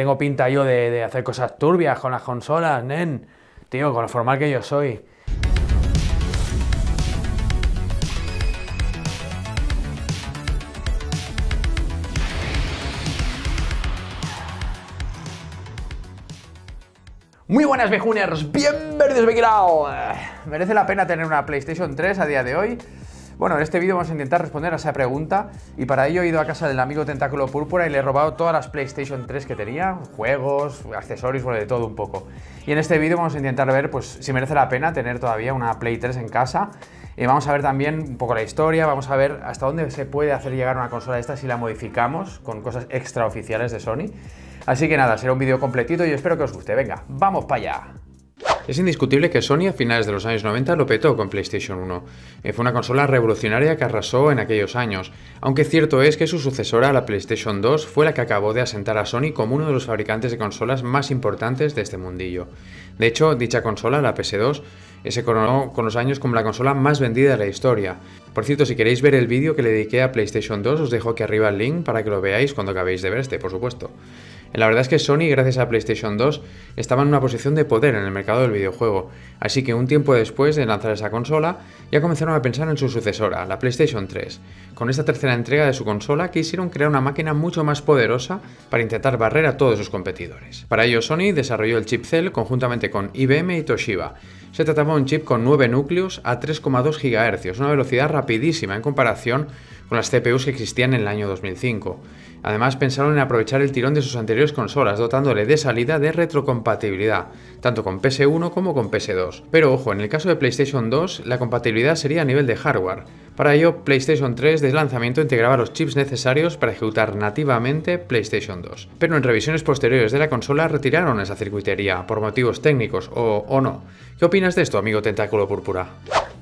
tengo pinta yo de, de hacer cosas turbias con las consolas, nen. Tío, con lo formal que yo soy. Muy buenas vejuners, bienvenidos a ¿Merece la pena tener una PlayStation 3 a día de hoy? Bueno, en este vídeo vamos a intentar responder a esa pregunta y para ello he ido a casa del amigo Tentáculo Púrpura y le he robado todas las PlayStation 3 que tenía, juegos, accesorios, bueno, de todo un poco. Y en este vídeo vamos a intentar ver pues, si merece la pena tener todavía una Play 3 en casa. Y vamos a ver también un poco la historia, vamos a ver hasta dónde se puede hacer llegar una consola de esta si la modificamos con cosas extraoficiales de Sony. Así que nada, será un vídeo completito y espero que os guste. Venga, vamos para allá. Es indiscutible que Sony a finales de los años 90 lo petó con PlayStation 1. Eh, fue una consola revolucionaria que arrasó en aquellos años, aunque cierto es que su sucesora, la PlayStation 2, fue la que acabó de asentar a Sony como uno de los fabricantes de consolas más importantes de este mundillo. De hecho, dicha consola, la PS2, eh, se coronó con los años como la consola más vendida de la historia. Por cierto, si queréis ver el vídeo que le dediqué a PlayStation 2, os dejo aquí arriba el link para que lo veáis cuando acabéis de ver este, por supuesto. La verdad es que Sony, gracias a PlayStation 2, estaba en una posición de poder en el mercado del videojuego, así que un tiempo después de lanzar esa consola, ya comenzaron a pensar en su sucesora, la PlayStation 3. Con esta tercera entrega de su consola quisieron crear una máquina mucho más poderosa para intentar barrer a todos sus competidores. Para ello Sony desarrolló el chip Cell conjuntamente con IBM y Toshiba. Se trataba de un chip con 9 núcleos a 3,2 GHz, una velocidad rapidísima en comparación con las CPUs que existían en el año 2005. Además pensaron en aprovechar el tirón de sus anteriores consolas, dotándole de salida de retrocompatibilidad, tanto con PS1 como con PS2. Pero ojo, en el caso de PlayStation 2, la compatibilidad sería a nivel de hardware. Para ello, PlayStation 3 desde lanzamiento integraba los chips necesarios para ejecutar nativamente PlayStation 2. Pero en revisiones posteriores de la consola retiraron esa circuitería, por motivos técnicos o, o no. ¿Qué opinas de esto, amigo Tentáculo Púrpura?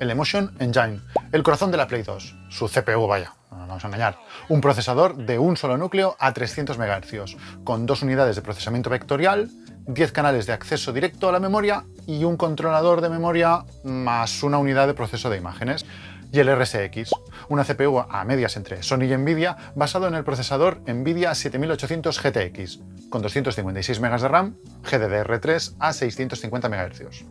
El Emotion Engine, el corazón de la Play 2, su CPU, vaya no nos vamos a engañar, un procesador de un solo núcleo a 300 MHz, con dos unidades de procesamiento vectorial, 10 canales de acceso directo a la memoria y un controlador de memoria más una unidad de proceso de imágenes. Y el RSX, una CPU a medias entre Sony y Nvidia basado en el procesador Nvidia 7800 GTX, con 256 MB de RAM, GDDR3 a 650 MHz.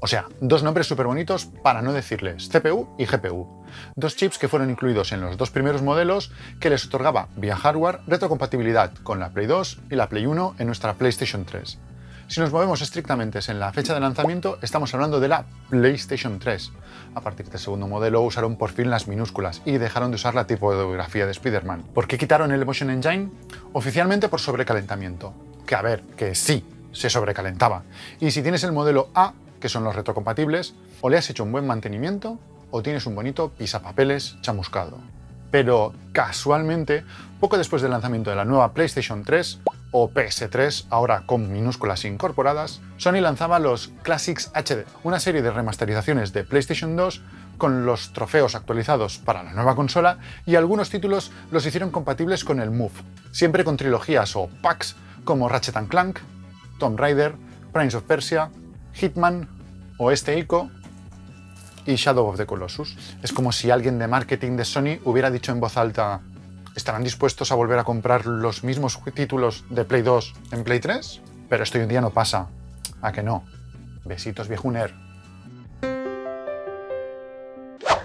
O sea, dos nombres súper bonitos para no decirles CPU y GPU. Dos chips que fueron incluidos en los dos primeros modelos que les otorgaba vía hardware retrocompatibilidad con la Play 2 y la Play 1 en nuestra PlayStation 3. Si nos movemos estrictamente en la fecha de lanzamiento, estamos hablando de la PlayStation 3. A partir del segundo modelo usaron por fin las minúsculas y dejaron de usar la tipografía de Spider-Man. ¿Por qué quitaron el Emotion Engine? Oficialmente por sobrecalentamiento. Que a ver, que sí, se sobrecalentaba. Y si tienes el modelo A, que son los retrocompatibles, o le has hecho un buen mantenimiento o tienes un bonito pisapapeles chamuscado. Pero casualmente, poco después del lanzamiento de la nueva PlayStation 3 o PS3, ahora con minúsculas incorporadas, Sony lanzaba los Classics HD, una serie de remasterizaciones de PlayStation 2 con los trofeos actualizados para la nueva consola y algunos títulos los hicieron compatibles con el Move, siempre con trilogías o packs como Ratchet Clank, Tomb Raider, Prince of Persia, Hitman o este ICO y Shadow of the Colossus. Es como si alguien de marketing de Sony hubiera dicho en voz alta ¿Estarán dispuestos a volver a comprar los mismos títulos de Play 2 en Play 3? Pero esto hoy en día no pasa. ¿A que no? Besitos, viejuner.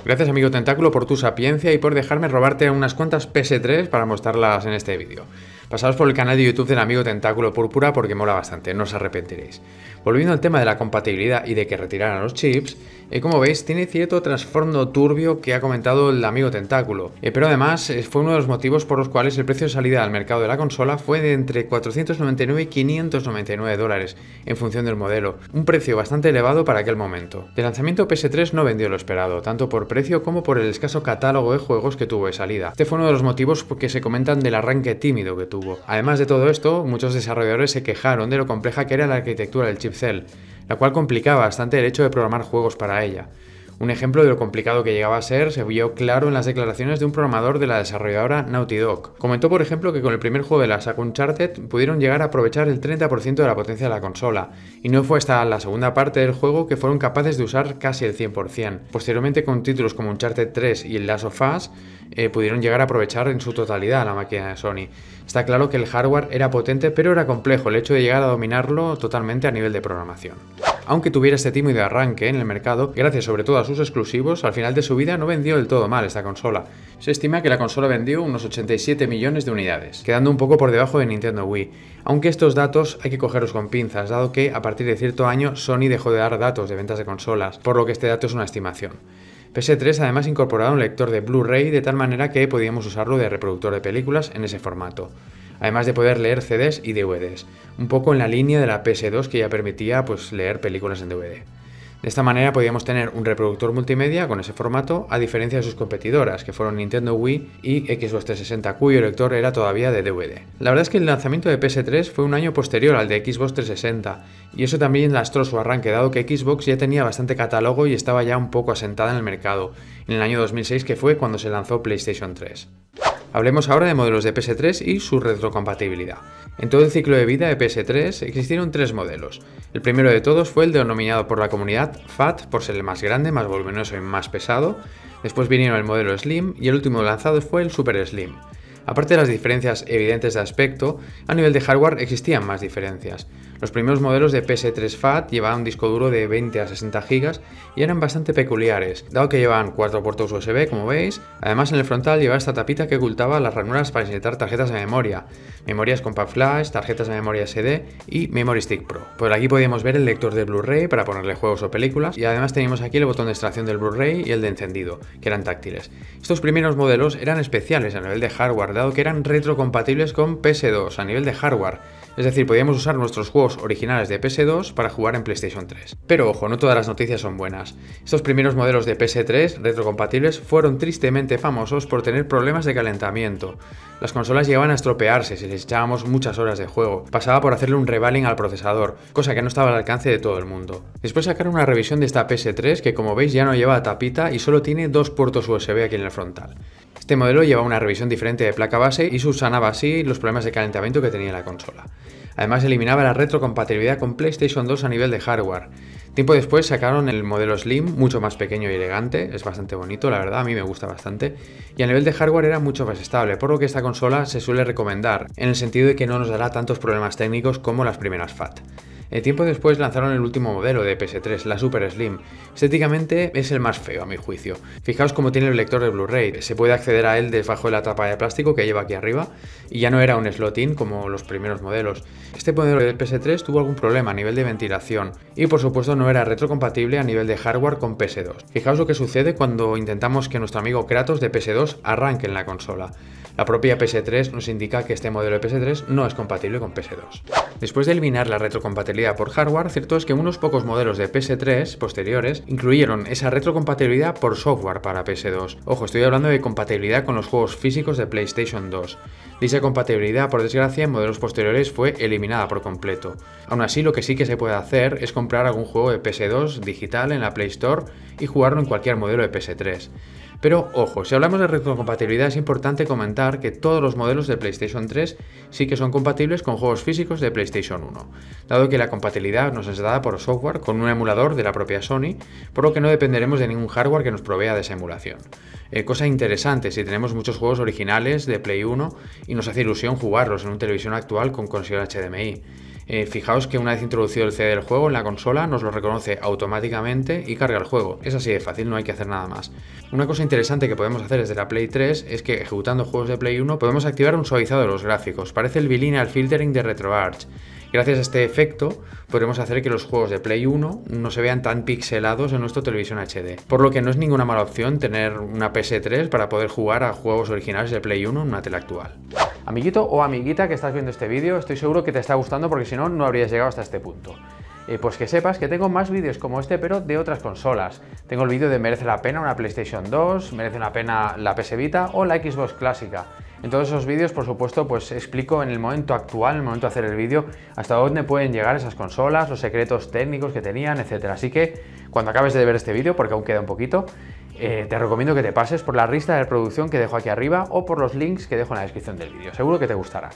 Gracias amigo Tentáculo por tu sapiencia y por dejarme robarte unas cuantas PS3 para mostrarlas en este vídeo. Pasaos por el canal de YouTube del amigo Tentáculo Púrpura porque mola bastante, no os arrepentiréis. Volviendo al tema de la compatibilidad y de que retiraran los chips, eh, como veis tiene cierto trasfondo turbio que ha comentado el amigo Tentáculo, eh, pero además eh, fue uno de los motivos por los cuales el precio de salida al mercado de la consola fue de entre 499 y 599 dólares en función del modelo, un precio bastante elevado para aquel momento. De lanzamiento PS3 no vendió lo esperado, tanto por precio como por el escaso catálogo de juegos que tuvo de salida. Este fue uno de los motivos que se comentan del arranque tímido que tuvo Además de todo esto, muchos desarrolladores se quejaron de lo compleja que era la arquitectura del chip Cell, la cual complicaba bastante el hecho de programar juegos para ella. Un ejemplo de lo complicado que llegaba a ser se vio claro en las declaraciones de un programador de la desarrolladora Naughty Dog. Comentó, por ejemplo, que con el primer juego de la saga Uncharted pudieron llegar a aprovechar el 30% de la potencia de la consola, y no fue hasta la segunda parte del juego que fueron capaces de usar casi el 100%. Posteriormente, con títulos como Uncharted 3 y el Last of Us, eh, pudieron llegar a aprovechar en su totalidad la máquina de Sony. Está claro que el hardware era potente, pero era complejo el hecho de llegar a dominarlo totalmente a nivel de programación. Aunque tuviera este tímido arranque en el mercado, gracias sobre todo a sus exclusivos, al final de su vida no vendió del todo mal esta consola. Se estima que la consola vendió unos 87 millones de unidades, quedando un poco por debajo de Nintendo Wii, aunque estos datos hay que cogerlos con pinzas, dado que a partir de cierto año Sony dejó de dar datos de ventas de consolas, por lo que este dato es una estimación. PS3 además incorporaba un lector de Blu-ray de tal manera que podíamos usarlo de reproductor de películas en ese formato, además de poder leer CDs y DVDs, un poco en la línea de la PS2 que ya permitía pues, leer películas en DVD. De esta manera podíamos tener un reproductor multimedia con ese formato, a diferencia de sus competidoras, que fueron Nintendo Wii y Xbox 360, cuyo lector era todavía de DVD. La verdad es que el lanzamiento de PS3 fue un año posterior al de Xbox 360, y eso también lastró su arranque, dado que Xbox ya tenía bastante catálogo y estaba ya un poco asentada en el mercado, en el año 2006 que fue cuando se lanzó PlayStation 3. Hablemos ahora de modelos de PS3 y su retrocompatibilidad. En todo el ciclo de vida de PS3 existieron tres modelos. El primero de todos fue el denominado por la comunidad FAT por ser el más grande, más voluminoso y más pesado. Después vinieron el modelo Slim y el último lanzado fue el Super Slim. Aparte de las diferencias evidentes de aspecto, a nivel de hardware existían más diferencias. Los primeros modelos de PS3 FAT llevaban un disco duro de 20 a 60 GB y eran bastante peculiares, dado que llevaban cuatro puertos USB, como veis. Además, en el frontal llevaba esta tapita que ocultaba las ranuras para insertar tarjetas de memoria, memorias Compact Flash, tarjetas de memoria SD y Memory Stick Pro. Por aquí podíamos ver el lector de Blu-ray para ponerle juegos o películas y además teníamos aquí el botón de extracción del Blu-ray y el de encendido, que eran táctiles. Estos primeros modelos eran especiales a nivel de hardware, dado que eran retrocompatibles con PS2 a nivel de hardware es decir, podíamos usar nuestros juegos originales de PS2 para jugar en PlayStation 3. Pero ojo, no todas las noticias son buenas. Estos primeros modelos de PS3 retrocompatibles fueron tristemente famosos por tener problemas de calentamiento. Las consolas llegaban a estropearse si les echábamos muchas horas de juego. Pasaba por hacerle un revaling al procesador, cosa que no estaba al alcance de todo el mundo. Después sacaron una revisión de esta PS3 que como veis ya no lleva tapita y solo tiene dos puertos USB aquí en el frontal. Este modelo lleva una revisión diferente de placa base y subsanaba así los problemas de calentamiento que tenía la consola. Además eliminaba la retrocompatibilidad con PlayStation 2 a nivel de hardware. Tiempo después sacaron el modelo Slim, mucho más pequeño y elegante, es bastante bonito, la verdad, a mí me gusta bastante, y a nivel de hardware era mucho más estable, por lo que esta consola se suele recomendar, en el sentido de que no nos dará tantos problemas técnicos como las primeras FAT. El tiempo después lanzaron el último modelo de PS3, la Super Slim. Estéticamente es el más feo a mi juicio. Fijaos cómo tiene el lector de Blu-ray, se puede acceder a él debajo de la tapa de plástico que lleva aquí arriba y ya no era un slot-in como los primeros modelos. Este modelo del PS3 tuvo algún problema a nivel de ventilación y por supuesto no era retrocompatible a nivel de hardware con PS2. Fijaos lo que sucede cuando intentamos que nuestro amigo Kratos de PS2 arranque en la consola. La propia PS3 nos indica que este modelo de PS3 no es compatible con PS2. Después de eliminar la retrocompatibilidad por hardware, cierto es que unos pocos modelos de PS3 posteriores incluyeron esa retrocompatibilidad por software para PS2. Ojo, estoy hablando de compatibilidad con los juegos físicos de PlayStation 2. Dicha compatibilidad, por desgracia, en modelos posteriores fue eliminada por completo. Aún así, lo que sí que se puede hacer es comprar algún juego de PS2 digital en la Play Store y jugarlo en cualquier modelo de PS3. Pero ojo, si hablamos de retrocompatibilidad es importante comentar que todos los modelos de PlayStation 3 sí que son compatibles con juegos físicos de PlayStation 1, dado que la compatibilidad nos es dada por software con un emulador de la propia Sony, por lo que no dependeremos de ningún hardware que nos provea de esa emulación. Eh, cosa interesante si tenemos muchos juegos originales de Play 1 y nos hace ilusión jugarlos en una televisión actual con conexión HDMI. Eh, fijaos que una vez introducido el CD del juego en la consola nos lo reconoce automáticamente y carga el juego. Es así de fácil, no hay que hacer nada más. Una cosa interesante que podemos hacer desde la Play 3 es que ejecutando juegos de Play 1 podemos activar un suavizado de los gráficos. Parece el bilineal filtering de RetroArch. Gracias a este efecto podremos hacer que los juegos de Play 1 no se vean tan pixelados en nuestra televisión HD, por lo que no es ninguna mala opción tener una PS3 para poder jugar a juegos originales de Play 1 en una tele actual. Amiguito o amiguita que estás viendo este vídeo, estoy seguro que te está gustando porque si no, no habrías llegado hasta este punto. Eh, pues que sepas que tengo más vídeos como este, pero de otras consolas. Tengo el vídeo de merece la pena una PlayStation 2, merece la pena la PS Vita o la Xbox clásica. En todos esos vídeos, por supuesto, pues explico en el momento actual, en el momento de hacer el vídeo, hasta dónde pueden llegar esas consolas, los secretos técnicos que tenían, etcétera. Así que cuando acabes de ver este vídeo, porque aún queda un poquito, eh, te recomiendo que te pases por la lista de reproducción que dejo aquí arriba o por los links que dejo en la descripción del vídeo. Seguro que te gustará.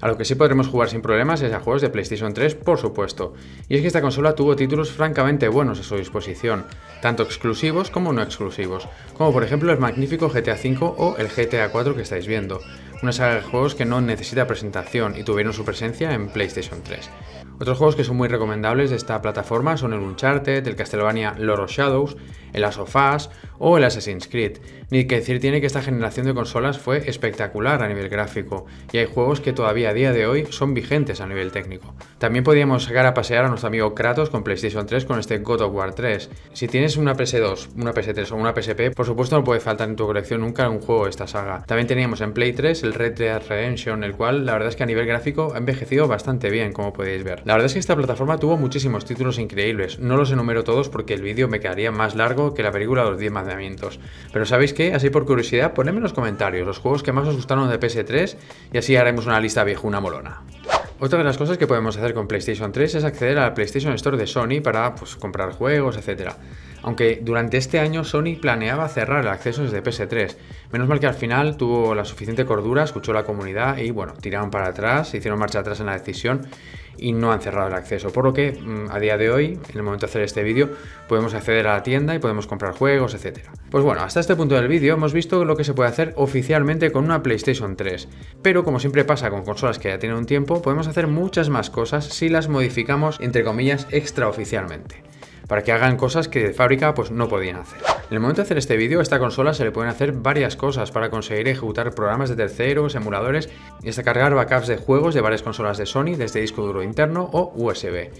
A lo que sí podremos jugar sin problemas es a juegos de PlayStation 3, por supuesto. Y es que esta consola tuvo títulos francamente buenos a su disposición, tanto exclusivos como no exclusivos, como por ejemplo el magnífico GTA V o el GTA 4 que estáis viendo, una saga de juegos que no necesita presentación y tuvieron su presencia en PlayStation 3. Otros juegos que son muy recomendables de esta plataforma son el Uncharted, el Castlevania Lord of Shadows, el Last of Us o el Assassin's Creed. Ni que decir tiene que esta generación de consolas fue espectacular a nivel gráfico y hay juegos que todavía a día de hoy son vigentes a nivel técnico. También podríamos sacar a pasear a nuestro amigo Kratos con PlayStation 3 con este God of War 3. Si tienes una PS2, una PS3 o una PSP, por supuesto no puede faltar en tu colección nunca un juego de esta saga. También teníamos en Play 3 el Red Dead Redemption, el cual la verdad es que a nivel gráfico ha envejecido bastante bien, como podéis ver. La verdad es que esta plataforma tuvo muchísimos títulos increíbles. No los enumero todos porque el vídeo me quedaría más largo que la película de los 10 Pero ¿sabéis qué? Así por curiosidad, ponedme en los comentarios los juegos que más os gustaron de PS3 y así haremos una lista viejuna molona. Otra de las cosas que podemos hacer con PlayStation 3 es acceder a la PlayStation Store de Sony para pues, comprar juegos, etc. Aunque durante este año Sony planeaba cerrar el acceso desde PS3. Menos mal que al final tuvo la suficiente cordura, escuchó la comunidad y bueno, tiraron para atrás, hicieron marcha atrás en la decisión y no han cerrado el acceso. Por lo que mm, a día de hoy, en el momento de hacer este vídeo, podemos acceder a la tienda y podemos comprar juegos, etc. Pues bueno, hasta este punto del vídeo hemos visto lo que se puede hacer oficialmente con una PlayStation 3. Pero como siempre pasa con consolas que ya tienen un tiempo, podemos hacer muchas más cosas si las modificamos entre comillas extraoficialmente para que hagan cosas que de fábrica pues no podían hacer. En el momento de hacer este vídeo, a esta consola se le pueden hacer varias cosas para conseguir ejecutar programas de terceros, emuladores y hasta cargar backups de juegos de varias consolas de Sony desde disco duro interno o USB.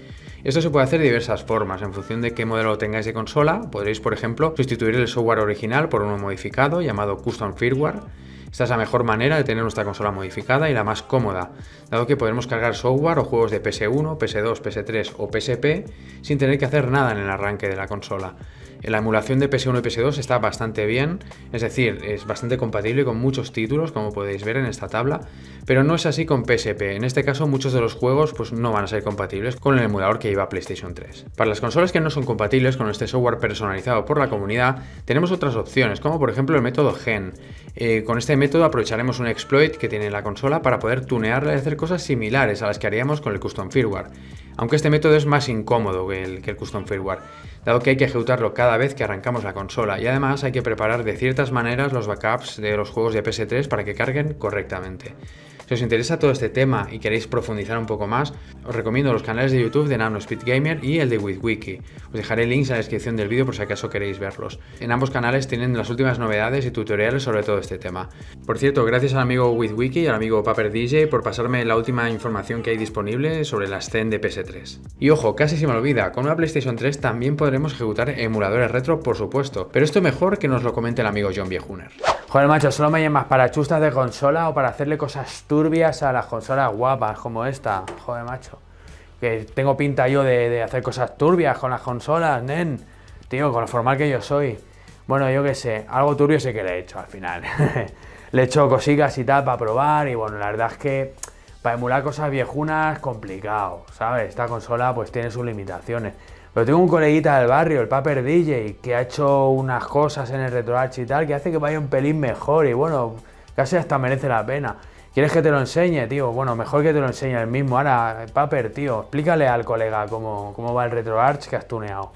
Esto se puede hacer de diversas formas, en función de qué modelo tengáis de consola, podréis por ejemplo sustituir el software original por uno modificado llamado Custom Firmware, esta es la mejor manera de tener nuestra consola modificada y la más cómoda, dado que podremos cargar software o juegos de PS1, PS2, PS3 o PSP sin tener que hacer nada en el arranque de la consola. La emulación de PS1 y PS2 está bastante bien, es decir, es bastante compatible con muchos títulos, como podéis ver en esta tabla, pero no es así con PSP. En este caso, muchos de los juegos pues, no van a ser compatibles con el emulador que lleva PlayStation 3. Para las consolas que no son compatibles con este software personalizado por la comunidad, tenemos otras opciones, como por ejemplo el método Gen. Eh, con este método aprovecharemos un exploit que tiene la consola para poder tunearla y hacer cosas similares a las que haríamos con el custom firmware aunque este método es más incómodo que el, que el, custom firmware, dado que hay que ejecutarlo cada vez que arrancamos la consola y además hay que preparar de ciertas maneras los backups de los juegos de PS3 para que carguen correctamente. Si os interesa todo este tema y queréis profundizar un poco más, os recomiendo los canales de YouTube de Nano Speed Gamer y el de WithWiki. Os dejaré links en la descripción del vídeo por si acaso queréis verlos. En ambos canales tienen las últimas novedades y tutoriales sobre todo este tema. Por cierto, gracias al amigo WithWiki y al amigo Paper DJ por pasarme la última información que hay disponible sobre la Zen de PS3. Y ojo, casi se me olvida, con una PlayStation 3 también podremos ejecutar emuladores retro, por supuesto, pero esto mejor que nos lo comente el amigo John Viejuner. Joder, macho, solo me llamas para chustas de consola o para hacerle cosas turbias a las consolas guapas como esta. Joder, macho. Que tengo pinta yo de, hacer cosas turbias con las consolas, nen. Tío, con lo formal que yo soy. Bueno, yo qué sé, algo turbio sé que le he hecho al final. le he hecho cositas y tal para probar y bueno, la verdad es que para emular cosas viejunas, complicado, ¿sabes? Esta consola pues tiene sus limitaciones. Pero tengo un coleguita del barrio, el Paper DJ, que ha hecho unas cosas en el RetroArch y tal, que hace que vaya un pelín mejor y bueno, casi hasta merece la pena. ¿Quieres que te lo enseñe, tío? Bueno, mejor que te lo enseñe el mismo. Ahora, Paper, tío, explícale al colega cómo, cómo va el RetroArch que has tuneado.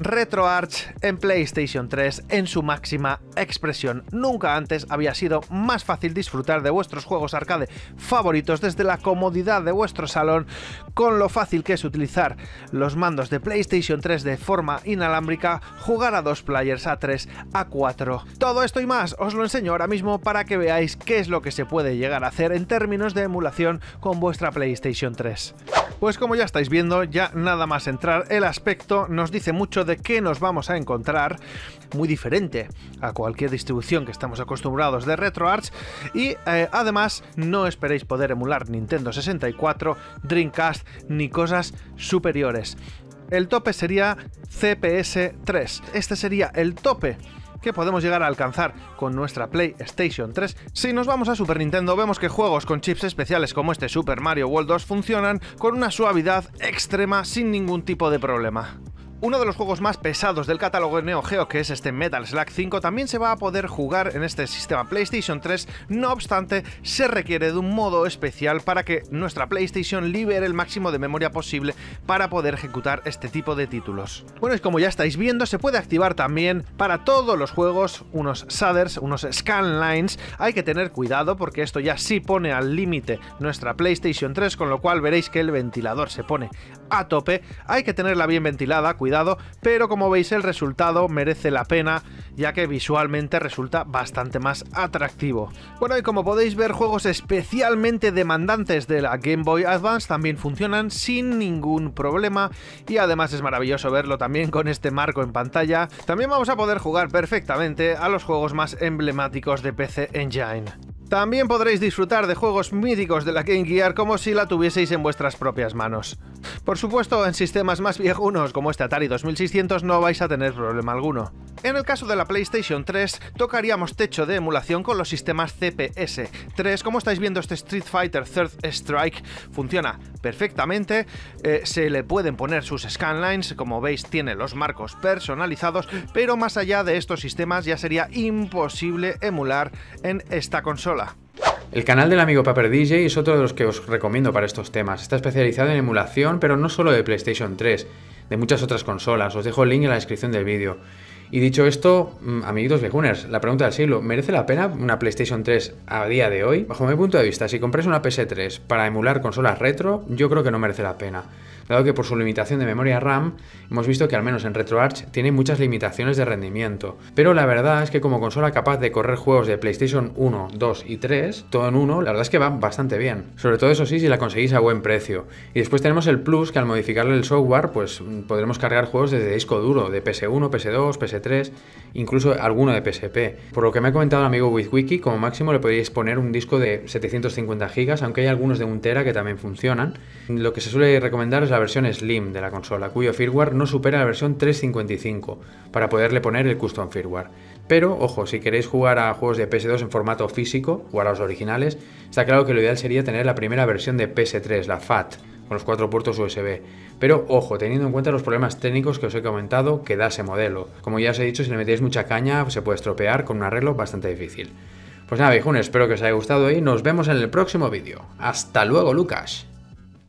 RetroArch en PlayStation 3 en su máxima expresión. Nunca antes había sido más fácil disfrutar de vuestros juegos arcade favoritos desde la comodidad de vuestro salón, con lo fácil que es utilizar los mandos de PlayStation 3 de forma inalámbrica, jugar a dos players, a 3, a 4. Todo esto y más os lo enseño ahora mismo para que veáis qué es lo que se puede llegar a hacer en términos de emulación con vuestra PlayStation 3. Pues como ya estáis viendo, ya nada más entrar, el aspecto nos dice mucho de qué nos vamos a encontrar, muy diferente a cualquier distribución que estamos acostumbrados de RetroArch y eh, además no esperéis poder emular Nintendo 64, Dreamcast ni cosas superiores. El tope sería CPS 3. Este sería el tope que podemos llegar a alcanzar con nuestra PlayStation 3. Si nos vamos a Super Nintendo vemos que juegos con chips especiales como este Super Mario World 2 funcionan con una suavidad extrema sin ningún tipo de problema. Uno de los juegos más pesados del catálogo Neo Geo, que es este Metal Slug 5, también se va a poder jugar en este sistema PlayStation 3, no obstante, se requiere de un modo especial para que nuestra PlayStation libere el máximo de memoria posible para poder ejecutar este tipo de títulos. Bueno, y como ya estáis viendo, se puede activar también para todos los juegos unos shaders, unos scanlines. Hay que tener cuidado porque esto ya sí pone al límite nuestra PlayStation 3, con lo cual veréis que el ventilador se pone a tope. Hay que tenerla bien ventilada, cuidado, pero como veis el resultado merece la pena ya que visualmente resulta bastante más atractivo. Bueno, y como podéis ver, juegos especialmente demandantes de la Game Boy Advance también funcionan sin ningún problema y además es maravilloso verlo también con este marco en pantalla. También vamos a poder jugar perfectamente a los juegos más emblemáticos de PC Engine. También podréis disfrutar de juegos míticos de la Game Gear como si la tuvieseis en vuestras propias manos. Por supuesto, en sistemas más viejunos como este Atari 2600 no vais a tener problema alguno. En el caso de la PlayStation 3, tocaríamos techo de emulación con los sistemas CPS. 3, como estáis viendo, este Street Fighter Third Strike funciona perfectamente. Eh, se le pueden poner sus scanlines, como veis, tiene los marcos personalizados, pero más allá de estos sistemas ya sería imposible emular en esta consola. El canal del amigo Paper DJ es otro de los que os recomiendo para estos temas. Está especializado en emulación, pero no solo de PlayStation 3, de muchas otras consolas. Os dejo el link en la descripción del vídeo. Y dicho esto, mm, amiguitos viejuners, la pregunta del siglo, ¿merece la pena una PlayStation 3 a día de hoy? Bajo mi punto de vista, si compráis una PS3 para emular consolas retro, yo creo que no merece la pena dado que por su limitación de memoria RAM hemos visto que al menos en RetroArch tiene muchas limitaciones de rendimiento. Pero la verdad es que como consola capaz de correr juegos de PlayStation 1, 2 y 3, todo en uno, la verdad es que va bastante bien. Sobre todo eso sí, si la conseguís a buen precio. Y después tenemos el plus que al modificarle el software, pues podremos cargar juegos desde disco duro, de PS1, PS2, PS3, incluso alguno de PSP. Por lo que me ha comentado el amigo WithWiki, como máximo le podríais poner un disco de 750 GB, aunque hay algunos de 1 tera que también funcionan. Lo que se suele recomendar es la versión Slim de la consola, cuyo firmware no supera la versión 355, para poderle poner el custom firmware. Pero, ojo, si queréis jugar a juegos de PS2 en formato físico, o a los originales, está claro que lo ideal sería tener la primera versión de PS3, la FAT, con los cuatro puertos USB. Pero ojo, teniendo en cuenta los problemas técnicos que os he comentado que da ese modelo. Como ya os he dicho, si le metéis mucha caña se puede estropear con un arreglo bastante difícil. Pues nada, viejunes, espero que os haya gustado y nos vemos en el próximo vídeo. Hasta luego, Lucas.